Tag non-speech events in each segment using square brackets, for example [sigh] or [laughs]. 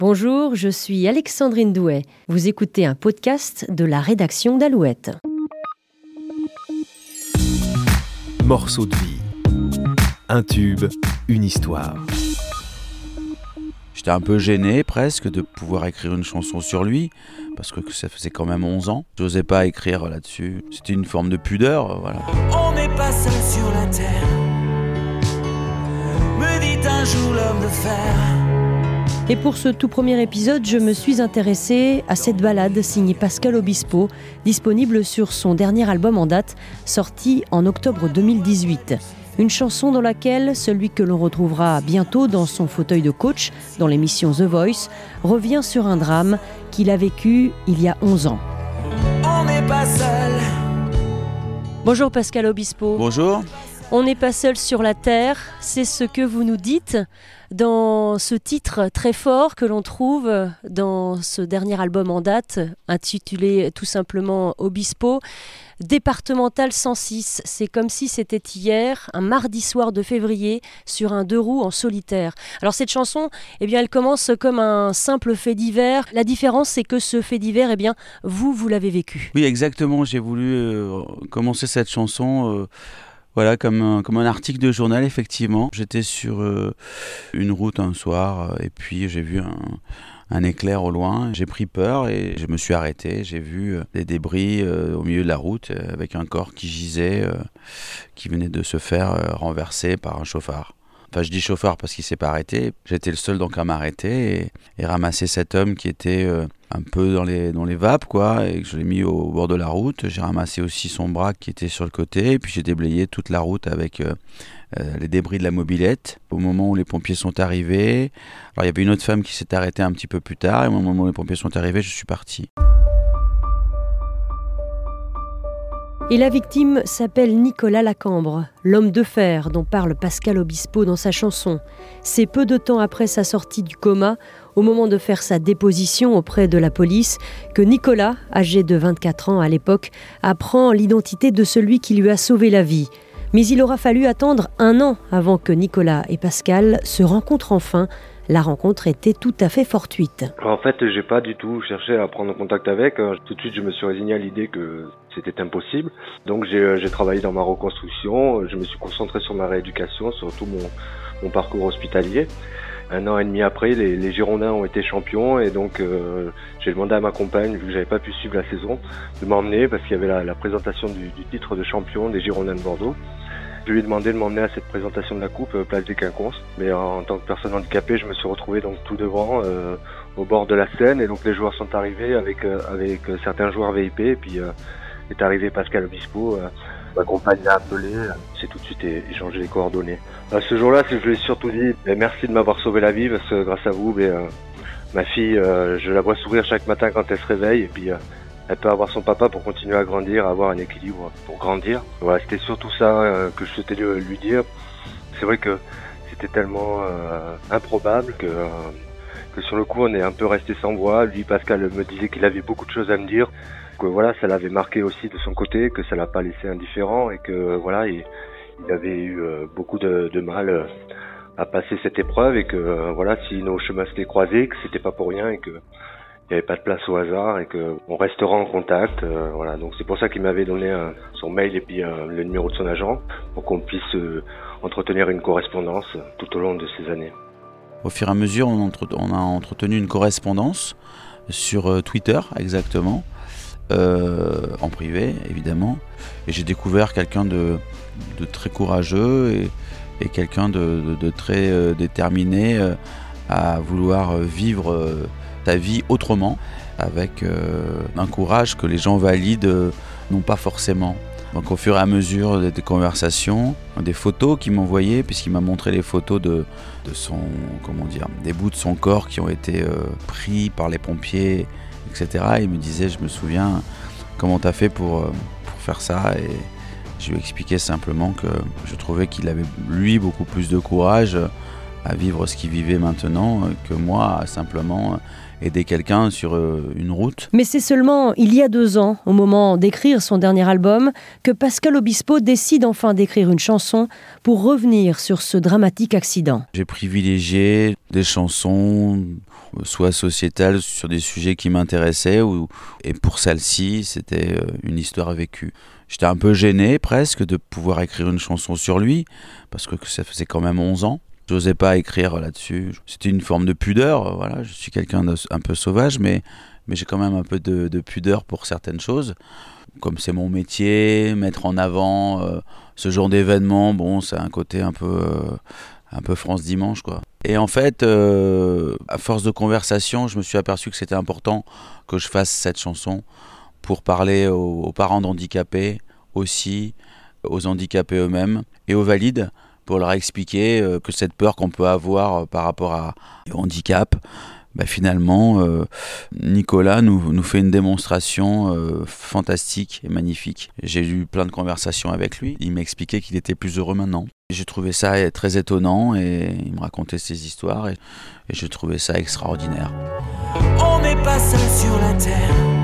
Bonjour, je suis Alexandrine Douet. Vous écoutez un podcast de la rédaction d'Alouette. Morceau de vie. Un tube, une histoire. J'étais un peu gêné presque de pouvoir écrire une chanson sur lui, parce que ça faisait quand même 11 ans. Je n'osais pas écrire là-dessus. C'était une forme de pudeur, voilà. On n'est pas seul sur la terre. Me dit un jour l'homme de fer. Et pour ce tout premier épisode, je me suis intéressée à cette balade signée Pascal Obispo, disponible sur son dernier album en date, sorti en octobre 2018. Une chanson dans laquelle celui que l'on retrouvera bientôt dans son fauteuil de coach dans l'émission The Voice revient sur un drame qu'il a vécu il y a 11 ans. On n'est pas seul. Bonjour Pascal Obispo. Bonjour. On n'est pas seul sur la terre, c'est ce que vous nous dites dans ce titre très fort que l'on trouve dans ce dernier album en date, intitulé tout simplement Obispo. Départemental 106, c'est comme si c'était hier, un mardi soir de février, sur un deux roues en solitaire. Alors cette chanson, eh bien, elle commence comme un simple fait divers. La différence, c'est que ce fait divers, eh bien, vous, vous l'avez vécu. Oui, exactement. J'ai voulu euh, commencer cette chanson. euh, voilà, comme un, article de journal, effectivement. J'étais sur euh, une route un soir euh, et puis j'ai vu un, éclair au loin. J'ai pris peur et je me suis arrêté. J'ai vu euh, des débris au milieu de la route avec un corps qui gisait, qui venait de se faire renverser par un chauffard. Enfin, je dis chauffeur parce qu'il s'est pas arrêté. J'étais le seul donc à m'arrêter et, ramasser cet homme qui était euh, un peu dans les, dans les vapes, quoi, et je l'ai mis au bord de la route. J'ai ramassé aussi son bras qui était sur le côté, et puis j'ai déblayé toute la route avec euh, euh, les débris de la mobilette. Au moment où les pompiers sont arrivés, alors il y avait une autre femme qui s'est arrêtée un petit peu plus tard, et au moment où les pompiers sont arrivés, je suis parti. Et la victime s'appelle Nicolas Lacambre, l'homme de fer dont parle Pascal Obispo dans sa chanson. C'est peu de temps après sa sortie du coma, au moment de faire sa déposition auprès de la police, que Nicolas, âgé de 24 ans à l'époque, apprend l'identité de celui qui lui a sauvé la vie. Mais il aura fallu attendre un an avant que Nicolas et Pascal se rencontrent enfin. La rencontre était tout à fait fortuite. En fait, j'ai pas du tout cherché à prendre contact avec. Euh, Tout de suite, je me suis résigné à l'idée que c'était impossible. Donc, j'ai euh, j'ai travaillé dans ma reconstruction. Je me suis concentré sur ma rééducation, sur tout mon, parcours hospitalier. Un an et demi après, les, Girondins ont été champions et donc euh, j'ai demandé à ma compagne, vu que j'avais pas pu suivre la saison, de m'emmener parce qu'il y avait la, la présentation du titre de champion des Girondins de Bordeaux. Je lui ai demandé de m'emmener à cette présentation de la coupe euh, place des Quinconces. Mais en, tant que personne handicapée, je me suis retrouvé donc tout devant, euh, au bord de la scène, et donc les joueurs sont arrivés avec euh, avec euh, certains joueurs VIP, et puis euh, est arrivé Pascal Obispo. euh, ma compagne l'a appelé, c'est tout de suite échangé les coordonnées. Ce jour-là, je lui ai surtout dit eh, merci de m'avoir sauvé la vie, parce que grâce à vous, ben, ma fille, je la vois sourire chaque matin quand elle se réveille, et puis elle peut avoir son papa pour continuer à grandir, avoir un équilibre pour grandir. Voilà, c'était surtout ça euh, que je souhaitais lui, dire. C'est vrai que c'était tellement euh, improbable que, euh, que sur le coup on est un peu resté sans voix. Lui, Pascal me disait qu'il avait beaucoup de choses à me dire. Que voilà, ça l'avait marqué aussi de son côté, que ça l'a pas laissé indifférent et que voilà, il, avait eu beaucoup de, mal à passer cette épreuve et que voilà, si nos chemins s'étaient croisés, que c'était pas pour rien et que il n'y avait pas de place au hasard et que on restera en contact. euh, voilà, donc c'est pour ça qu'il m'avait donné euh, son mail et puis euh, le numéro de son agent pour qu'on puisse entretenir une correspondance tout au long de ces années. Au fur et à mesure, on, a entretenu une correspondance sur Twitter, exactement, en privé, évidemment. Et j'ai découvert quelqu'un de, très courageux et, quelqu'un de, très déterminé à vouloir vivre sa vie autrement, avec euh, un courage que les gens valident euh, n'ont pas forcément. Donc au fur et à mesure des, conversations, des photos qu'il m'envoyait, puisqu'il m'a montré les photos de, de son, comment dire, des bouts de son corps qui ont été euh, pris par les pompiers, etc. Il me disait, je me souviens, comment t'as fait pour, pour faire ça Et je lui expliquais simplement que je trouvais qu'il avait, lui, beaucoup plus de courage à vivre ce qu'il vivait maintenant que moi à simplement aider quelqu'un sur une route. Mais c'est seulement il y a deux ans, au moment d'écrire son dernier album, que Pascal Obispo décide enfin d'écrire une chanson pour revenir sur ce dramatique accident. J'ai privilégié des chansons soit sociétales sur des sujets qui m'intéressaient, et pour celle-ci, c'était une histoire vécue. J'étais un peu gêné presque de pouvoir écrire une chanson sur lui, parce que ça faisait quand même 11 ans. Je n'osais pas écrire là-dessus. C'était une forme de pudeur. Voilà, je suis quelqu'un d'un peu sauvage, mais, mais j'ai quand même un peu de, pudeur pour certaines choses. Comme c'est mon métier, mettre en avant euh, ce genre d'événement, bon, c'est un côté un peu, euh, un peu France Dimanche, quoi. Et en fait, euh, à force de conversation, je me suis aperçu que c'était important que je fasse cette chanson pour parler aux, parents d'handicapés aussi, aux handicapés eux-mêmes et aux valides pour leur expliquer euh, que cette peur qu'on peut avoir euh, par rapport à, au handicap, bah, finalement, euh, Nicolas nous, fait une démonstration fantastique et magnifique. J'ai eu plein de conversations avec lui. Il m'expliquait qu'il était plus heureux maintenant. J'ai trouvé ça très étonnant et il me racontait ses histoires et, et je trouvais ça extraordinaire. On n'est pas seul sur la terre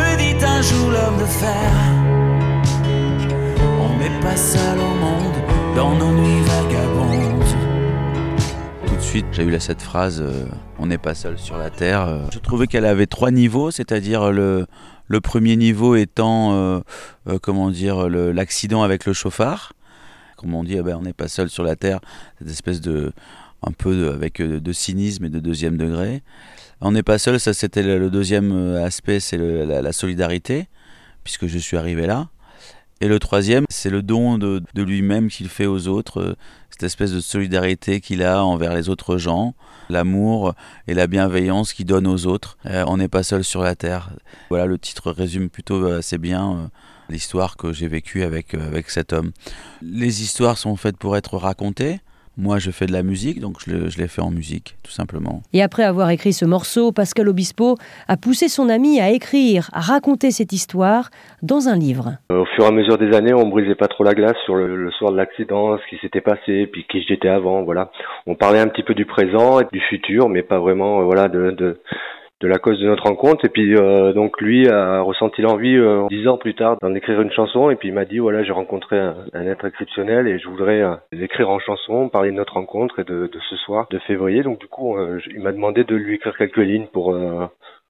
me dit un jour l'homme de fer. N'est pas seul au monde dans nos nuits vagabondes. Tout de suite, j'ai eu cette phrase euh, On n'est pas seul sur la terre. Euh. Je trouvais qu'elle avait trois niveaux, c'est-à-dire le, premier niveau étant, euh, comment dire, l'accident avec le chauffard. Comme on dit, eh ben, on n'est pas seul sur la terre, cette espèce de un peu avec de cynisme et de deuxième degré. On n'est pas seul, ça c'était le deuxième aspect, c'est la, solidarité, puisque je suis arrivé là. Et le troisième, c'est le don de, lui-même qu'il fait aux autres, euh, cette espèce de solidarité qu'il a envers les autres gens, l'amour et la bienveillance qu'il donne aux autres. Euh, on n'est pas seul sur la terre. Voilà, le titre résume plutôt assez bien l'histoire que j'ai vécue avec, avec cet homme. Les histoires sont faites pour être racontées. Moi, je fais de la musique, donc je, l'ai fait en musique, tout simplement. Et après avoir écrit ce morceau, Pascal Obispo a poussé son ami à écrire, à raconter cette histoire dans un livre. Au fur et à mesure des années, on brisait pas trop la glace sur le, soir de l'accident, ce qui s'était passé, puis qui j'étais avant, voilà. On parlait un petit peu du présent et du futur, mais pas vraiment, euh, voilà, de de la cause de notre rencontre. Et puis euh, donc lui a ressenti l'envie euh, dix ans plus tard d'en écrire une chanson. Et puis il m'a dit voilà j'ai rencontré un, être exceptionnel et je voudrais euh, l'écrire en chanson, parler de notre rencontre et de, de ce soir de février. Donc du coup il m'a demandé de lui écrire quelques lignes pour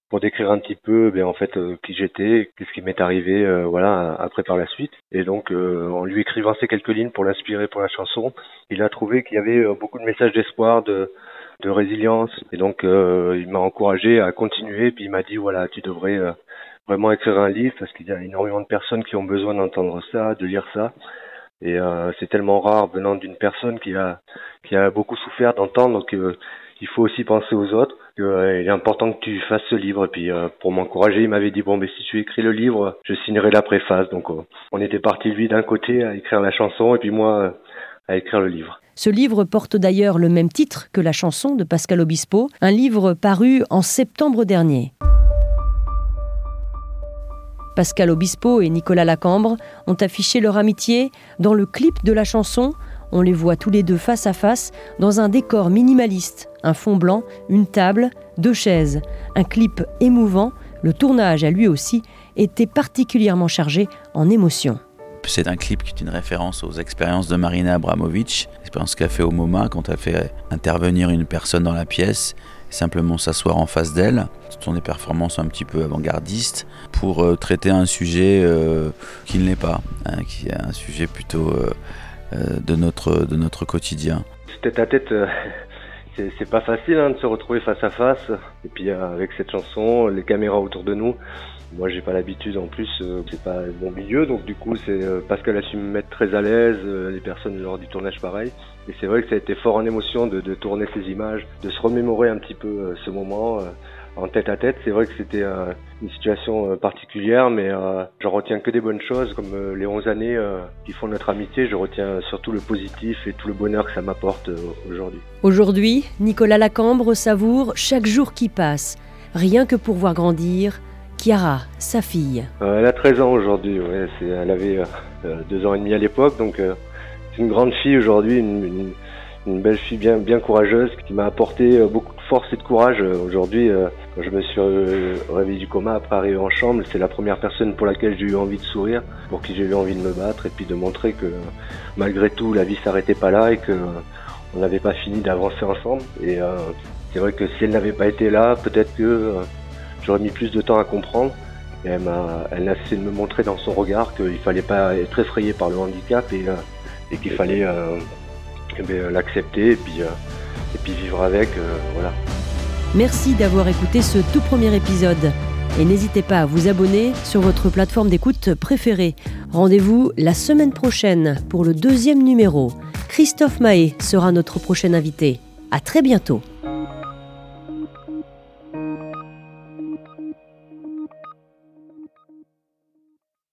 pour décrire un petit peu ben, en fait qui j'étais, qu'est-ce qui m'est arrivé voilà après par la suite. Et donc en lui écrivant ces quelques lignes pour l'inspirer pour la chanson, il a trouvé qu'il y avait beaucoup de messages d'espoir de de résilience. Et donc, euh, il m'a encouragé à continuer. Puis il m'a dit, voilà, tu devrais euh, vraiment écrire un livre parce qu'il y a énormément de personnes qui ont besoin d'entendre ça, de lire ça. Et euh, c'est tellement rare venant d'une personne qui a qui a beaucoup souffert d'entendre que il faut aussi penser aux autres. qu'il est important que tu fasses ce livre. Et puis pour m'encourager, il m'avait dit bon, mais si tu écris le livre, je signerai la préface. Donc on était parti lui d'un côté à écrire la chanson et puis moi à écrire le livre. Ce livre porte d'ailleurs le même titre que la chanson de Pascal Obispo, un livre paru en septembre dernier. Pascal Obispo et Nicolas Lacambre ont affiché leur amitié dans le clip de la chanson. On les voit tous les deux face à face dans un décor minimaliste, un fond blanc, une table, deux chaises, un clip émouvant. Le tournage a lui aussi été particulièrement chargé en émotions. C'est un clip qui est une référence aux expériences de Marina Abramovic, l'expérience qu'elle fait au MoMA quand elle fait intervenir une personne dans la pièce, simplement s'asseoir en face d'elle. Ce sont des performances un petit peu avant-gardistes pour euh, traiter un sujet euh, qui ne l'est pas, hein, qui est un sujet plutôt euh, de, notre, de notre quotidien. Tête à tête, [laughs] c'est pas facile hein, de se retrouver face à face. Et puis avec cette chanson, les caméras autour de nous, moi, j'ai pas l'habitude en plus, euh, c'est pas mon milieu, donc du coup, c'est euh, Pascal a su me mettre très à l'aise, euh, les personnes lors du tournage pareil. Et c'est vrai que ça a été fort en émotion de, de tourner ces images, de se remémorer un petit peu ce moment en tête à tête. C'est vrai que c'était une situation particulière, mais j'en retiens que des bonnes choses, comme les 11 années qui font notre amitié. Je retiens surtout le positif et tout le bonheur que ça m'apporte aujourd'hui. Aujourd'hui, Nicolas Lacambre savoure chaque jour qui passe, rien que pour voir grandir Chiara, sa fille. Euh, elle a 13 ans aujourd'hui, elle avait euh, deux ans et demi à l'époque, donc euh, c'est une grande fille aujourd'hui, une, belle fille bien, courageuse qui m'a apporté euh, beaucoup de force et de courage. Aujourd'hui, quand je me suis réveillé du coma après arriver en chambre, c'est la première personne pour laquelle j'ai eu envie de sourire, pour qui j'ai eu envie de me battre et puis de montrer que malgré tout, la vie s'arrêtait pas là et que on n'avait pas fini d'avancer ensemble. Et c'est vrai que si elle n'avait pas été là, peut-être que j'aurais mis plus de temps à comprendre. Et elle m'a, elle a essayé de me montrer dans son regard qu'il fallait pas être effrayé par le handicap et, et qu'il fallait eh ben, l'accepter et puis, euh, et puis vivre avec. Euh, voilà. Merci d'avoir écouté ce tout premier épisode. Et n'hésitez pas à vous abonner sur votre plateforme d'écoute préférée. Rendez-vous la semaine prochaine pour le deuxième numéro. Christophe Mahé sera notre prochain invité. À très bientôt.